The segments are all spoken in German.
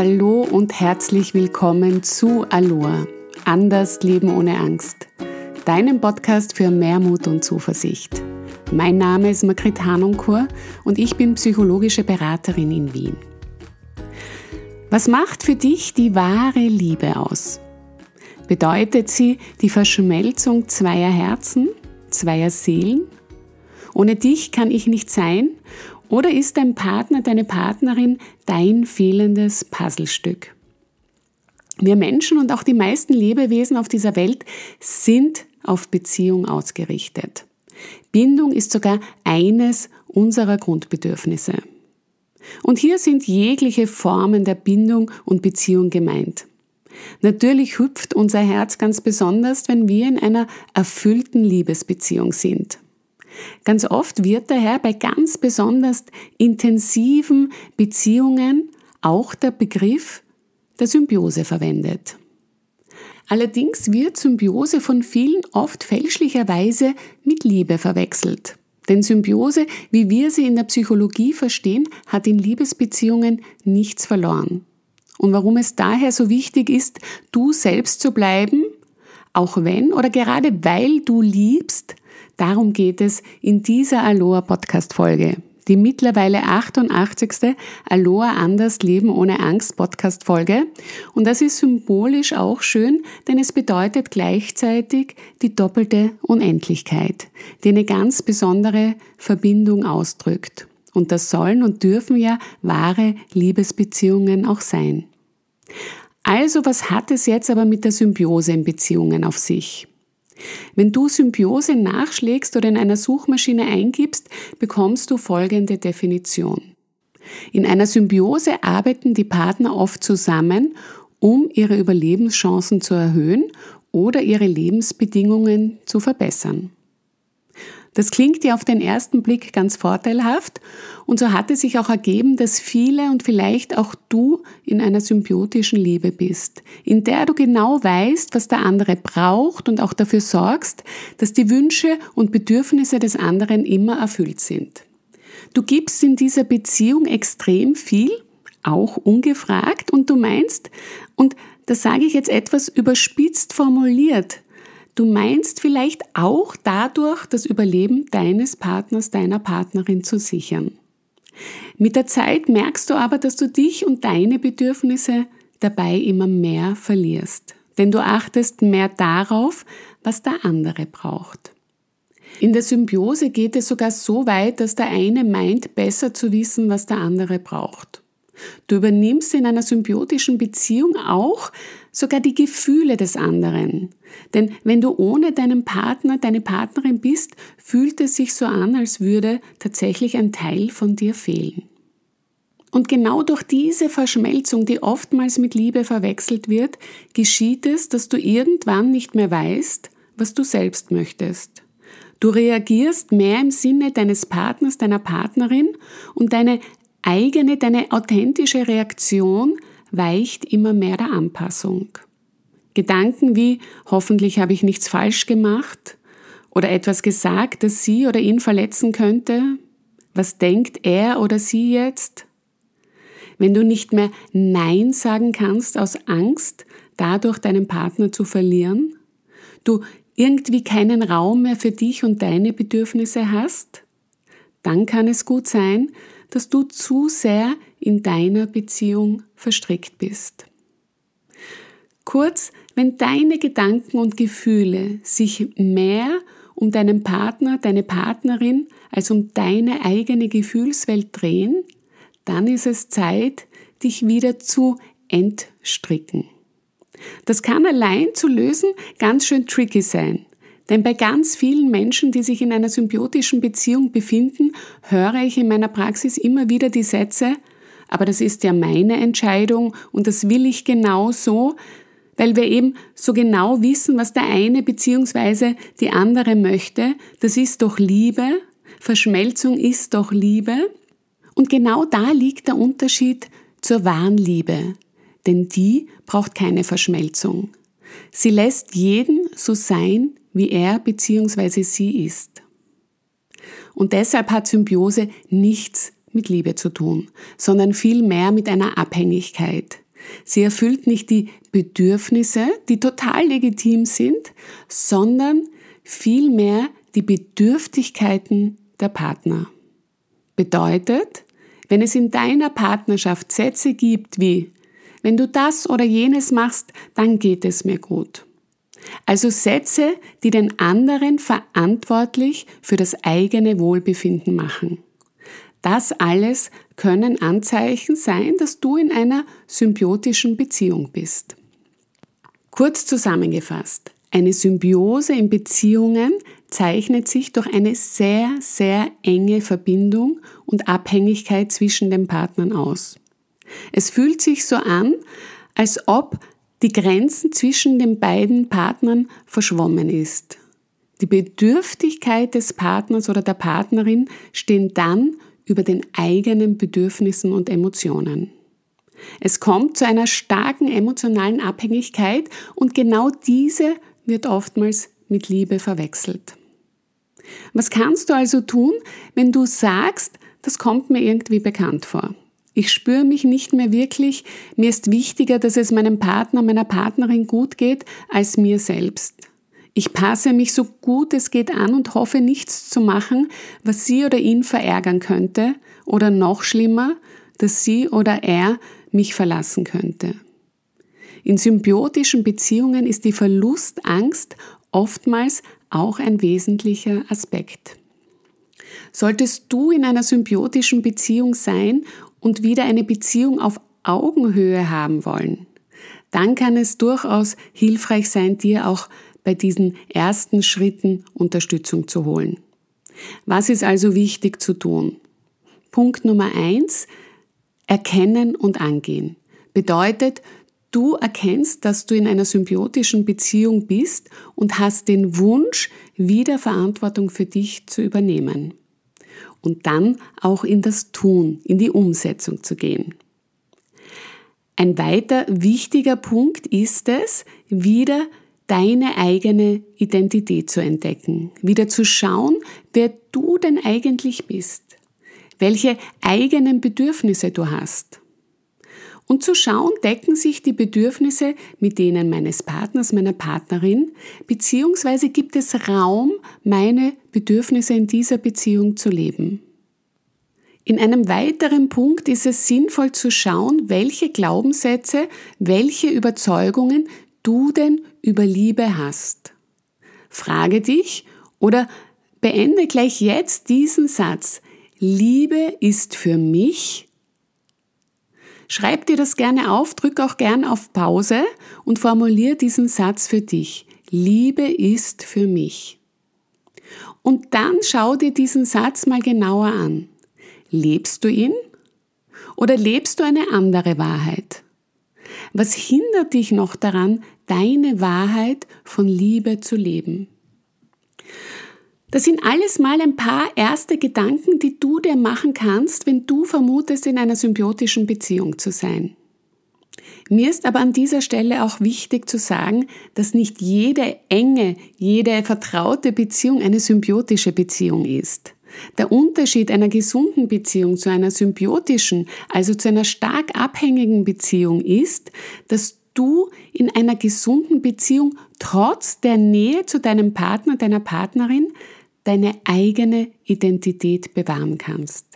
Hallo und herzlich willkommen zu Aloha. Anders Leben ohne Angst. Deinem Podcast für mehr Mut und Zuversicht. Mein Name ist Margrit Hanunkur und ich bin psychologische Beraterin in Wien. Was macht für dich die wahre Liebe aus? Bedeutet sie die Verschmelzung zweier Herzen, zweier Seelen? Ohne dich kann ich nicht sein oder ist dein Partner, deine Partnerin dein fehlendes Puzzlestück? Wir Menschen und auch die meisten Lebewesen auf dieser Welt sind auf Beziehung ausgerichtet. Bindung ist sogar eines unserer Grundbedürfnisse. Und hier sind jegliche Formen der Bindung und Beziehung gemeint. Natürlich hüpft unser Herz ganz besonders, wenn wir in einer erfüllten Liebesbeziehung sind. Ganz oft wird daher bei ganz besonders intensiven Beziehungen auch der Begriff der Symbiose verwendet. Allerdings wird Symbiose von vielen oft fälschlicherweise mit Liebe verwechselt. Denn Symbiose, wie wir sie in der Psychologie verstehen, hat in Liebesbeziehungen nichts verloren. Und warum es daher so wichtig ist, du selbst zu bleiben, auch wenn oder gerade weil du liebst, Darum geht es in dieser Aloha Podcast Folge. Die mittlerweile 88. Aloha Anders Leben ohne Angst Podcast Folge. Und das ist symbolisch auch schön, denn es bedeutet gleichzeitig die doppelte Unendlichkeit, die eine ganz besondere Verbindung ausdrückt. Und das sollen und dürfen ja wahre Liebesbeziehungen auch sein. Also, was hat es jetzt aber mit der Symbiose in Beziehungen auf sich? Wenn du Symbiose nachschlägst oder in einer Suchmaschine eingibst, bekommst du folgende Definition. In einer Symbiose arbeiten die Partner oft zusammen, um ihre Überlebenschancen zu erhöhen oder ihre Lebensbedingungen zu verbessern. Das klingt ja auf den ersten Blick ganz vorteilhaft und so hat es sich auch ergeben, dass viele und vielleicht auch du in einer symbiotischen Liebe bist, in der du genau weißt, was der andere braucht und auch dafür sorgst, dass die Wünsche und Bedürfnisse des anderen immer erfüllt sind. Du gibst in dieser Beziehung extrem viel, auch ungefragt, und du meinst, und das sage ich jetzt etwas überspitzt formuliert, Du meinst vielleicht auch dadurch das Überleben deines Partners, deiner Partnerin zu sichern. Mit der Zeit merkst du aber, dass du dich und deine Bedürfnisse dabei immer mehr verlierst, denn du achtest mehr darauf, was der andere braucht. In der Symbiose geht es sogar so weit, dass der eine meint, besser zu wissen, was der andere braucht. Du übernimmst in einer symbiotischen Beziehung auch sogar die Gefühle des anderen. Denn wenn du ohne deinen Partner, deine Partnerin bist, fühlt es sich so an, als würde tatsächlich ein Teil von dir fehlen. Und genau durch diese Verschmelzung, die oftmals mit Liebe verwechselt wird, geschieht es, dass du irgendwann nicht mehr weißt, was du selbst möchtest. Du reagierst mehr im Sinne deines Partners, deiner Partnerin und deine eigene, deine authentische Reaktion weicht immer mehr der Anpassung. Gedanken wie hoffentlich habe ich nichts falsch gemacht oder etwas gesagt, das sie oder ihn verletzen könnte. Was denkt er oder sie jetzt? Wenn du nicht mehr Nein sagen kannst aus Angst, dadurch deinen Partner zu verlieren, du irgendwie keinen Raum mehr für dich und deine Bedürfnisse hast, dann kann es gut sein, dass du zu sehr in deiner Beziehung verstrickt bist. Kurz, wenn deine Gedanken und Gefühle sich mehr um deinen Partner, deine Partnerin als um deine eigene Gefühlswelt drehen, dann ist es Zeit, dich wieder zu entstricken. Das kann allein zu lösen ganz schön tricky sein. Denn bei ganz vielen Menschen, die sich in einer symbiotischen Beziehung befinden, höre ich in meiner Praxis immer wieder die Sätze, aber das ist ja meine Entscheidung und das will ich genau so, weil wir eben so genau wissen, was der eine bzw. die andere möchte. Das ist doch Liebe, Verschmelzung ist doch Liebe. Und genau da liegt der Unterschied zur wahren Liebe, denn die braucht keine Verschmelzung. Sie lässt jeden so sein, wie er bzw. sie ist. Und deshalb hat Symbiose nichts mit Liebe zu tun, sondern vielmehr mit einer Abhängigkeit. Sie erfüllt nicht die Bedürfnisse, die total legitim sind, sondern vielmehr die Bedürftigkeiten der Partner. Bedeutet, wenn es in deiner Partnerschaft Sätze gibt wie, wenn du das oder jenes machst, dann geht es mir gut. Also Sätze, die den anderen verantwortlich für das eigene Wohlbefinden machen. Das alles können Anzeichen sein, dass du in einer symbiotischen Beziehung bist. Kurz zusammengefasst, eine Symbiose in Beziehungen zeichnet sich durch eine sehr, sehr enge Verbindung und Abhängigkeit zwischen den Partnern aus. Es fühlt sich so an, als ob die Grenzen zwischen den beiden Partnern verschwommen ist. Die Bedürftigkeit des Partners oder der Partnerin stehen dann über den eigenen Bedürfnissen und Emotionen. Es kommt zu einer starken emotionalen Abhängigkeit und genau diese wird oftmals mit Liebe verwechselt. Was kannst du also tun, wenn du sagst, das kommt mir irgendwie bekannt vor? Ich spüre mich nicht mehr wirklich. Mir ist wichtiger, dass es meinem Partner, meiner Partnerin gut geht, als mir selbst. Ich passe mich so gut es geht an und hoffe nichts zu machen, was sie oder ihn verärgern könnte oder noch schlimmer, dass sie oder er mich verlassen könnte. In symbiotischen Beziehungen ist die Verlustangst oftmals auch ein wesentlicher Aspekt. Solltest du in einer symbiotischen Beziehung sein und wieder eine Beziehung auf Augenhöhe haben wollen, dann kann es durchaus hilfreich sein, dir auch bei diesen ersten Schritten Unterstützung zu holen. Was ist also wichtig zu tun? Punkt Nummer eins, erkennen und angehen. Bedeutet, du erkennst, dass du in einer symbiotischen Beziehung bist und hast den Wunsch, wieder Verantwortung für dich zu übernehmen und dann auch in das Tun, in die Umsetzung zu gehen. Ein weiter wichtiger Punkt ist es, wieder deine eigene Identität zu entdecken, wieder zu schauen, wer du denn eigentlich bist, welche eigenen Bedürfnisse du hast und zu schauen, decken sich die Bedürfnisse mit denen meines Partners, meiner Partnerin, beziehungsweise gibt es Raum, meine Bedürfnisse in dieser Beziehung zu leben. In einem weiteren Punkt ist es sinnvoll zu schauen, welche Glaubenssätze, welche Überzeugungen du denn über Liebe hast. Frage dich oder beende gleich jetzt diesen Satz. Liebe ist für mich Schreib dir das gerne auf, drück auch gern auf Pause und formulier diesen Satz für dich. Liebe ist für mich. Und dann schau dir diesen Satz mal genauer an. Lebst du ihn? Oder lebst du eine andere Wahrheit? Was hindert dich noch daran, deine Wahrheit von Liebe zu leben? Das sind alles mal ein paar erste Gedanken, die du dir machen kannst, wenn du vermutest, in einer symbiotischen Beziehung zu sein. Mir ist aber an dieser Stelle auch wichtig zu sagen, dass nicht jede enge, jede vertraute Beziehung eine symbiotische Beziehung ist. Der Unterschied einer gesunden Beziehung zu einer symbiotischen, also zu einer stark abhängigen Beziehung ist, dass du in einer gesunden Beziehung trotz der Nähe zu deinem Partner, deiner Partnerin deine eigene Identität bewahren kannst.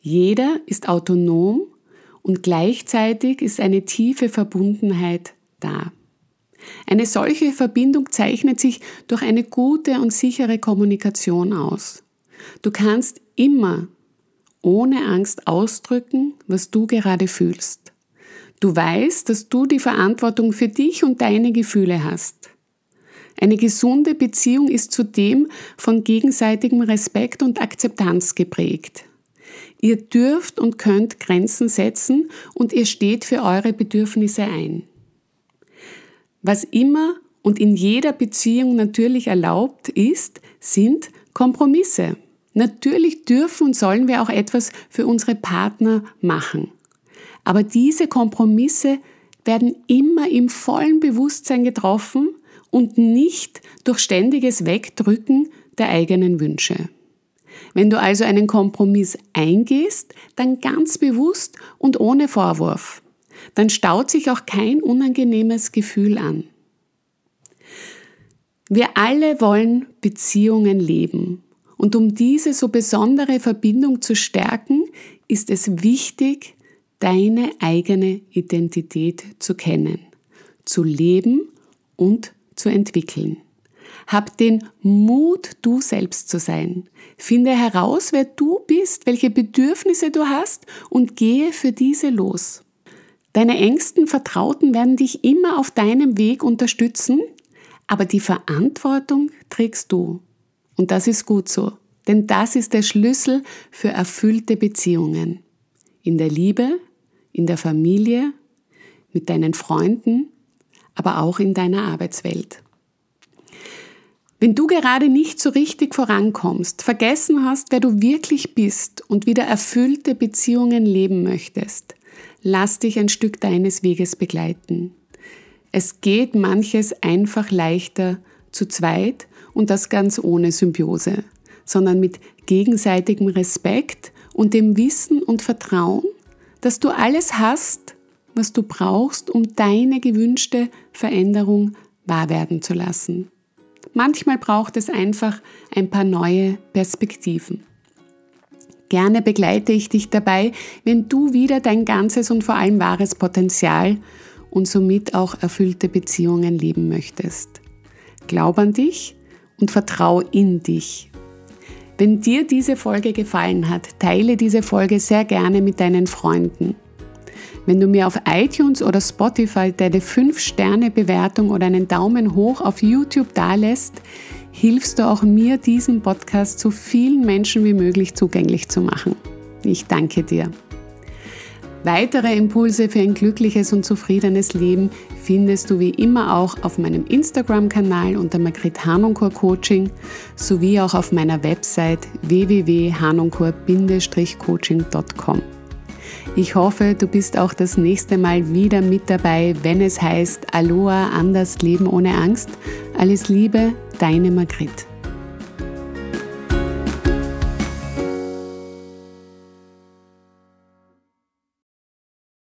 Jeder ist autonom und gleichzeitig ist eine tiefe Verbundenheit da. Eine solche Verbindung zeichnet sich durch eine gute und sichere Kommunikation aus. Du kannst immer ohne Angst ausdrücken, was du gerade fühlst. Du weißt, dass du die Verantwortung für dich und deine Gefühle hast. Eine gesunde Beziehung ist zudem von gegenseitigem Respekt und Akzeptanz geprägt. Ihr dürft und könnt Grenzen setzen und ihr steht für eure Bedürfnisse ein. Was immer und in jeder Beziehung natürlich erlaubt ist, sind Kompromisse. Natürlich dürfen und sollen wir auch etwas für unsere Partner machen. Aber diese Kompromisse werden immer im vollen Bewusstsein getroffen, und nicht durch ständiges Wegdrücken der eigenen Wünsche. Wenn du also einen Kompromiss eingehst, dann ganz bewusst und ohne Vorwurf. dann staut sich auch kein unangenehmes Gefühl an. Wir alle wollen Beziehungen leben. Und um diese so besondere Verbindung zu stärken, ist es wichtig, deine eigene Identität zu kennen, zu leben und zu entwickeln. Hab den Mut, du selbst zu sein. Finde heraus, wer du bist, welche Bedürfnisse du hast und gehe für diese los. Deine engsten Vertrauten werden dich immer auf deinem Weg unterstützen, aber die Verantwortung trägst du. Und das ist gut so, denn das ist der Schlüssel für erfüllte Beziehungen. In der Liebe, in der Familie, mit deinen Freunden, aber auch in deiner Arbeitswelt. Wenn du gerade nicht so richtig vorankommst, vergessen hast, wer du wirklich bist und wieder erfüllte Beziehungen leben möchtest, lass dich ein Stück deines Weges begleiten. Es geht manches einfach leichter zu zweit und das ganz ohne Symbiose, sondern mit gegenseitigem Respekt und dem Wissen und Vertrauen, dass du alles hast, was du brauchst, um deine gewünschte Veränderung wahr werden zu lassen. Manchmal braucht es einfach ein paar neue Perspektiven. Gerne begleite ich dich dabei, wenn du wieder dein ganzes und vor allem wahres Potenzial und somit auch erfüllte Beziehungen leben möchtest. Glaub an dich und vertrau in dich. Wenn dir diese Folge gefallen hat, teile diese Folge sehr gerne mit deinen Freunden. Wenn du mir auf iTunes oder Spotify deine 5-Sterne-Bewertung oder einen Daumen hoch auf YouTube dalässt, hilfst du auch mir, diesen Podcast so vielen Menschen wie möglich zugänglich zu machen. Ich danke dir. Weitere Impulse für ein glückliches und zufriedenes Leben findest du wie immer auch auf meinem Instagram-Kanal unter Margret Hanonkur Coaching sowie auch auf meiner Website www.hanonkur-coaching.com. Ich hoffe, du bist auch das nächste Mal wieder mit dabei, wenn es heißt Aloha, anders leben ohne Angst. Alles Liebe, deine Margrit.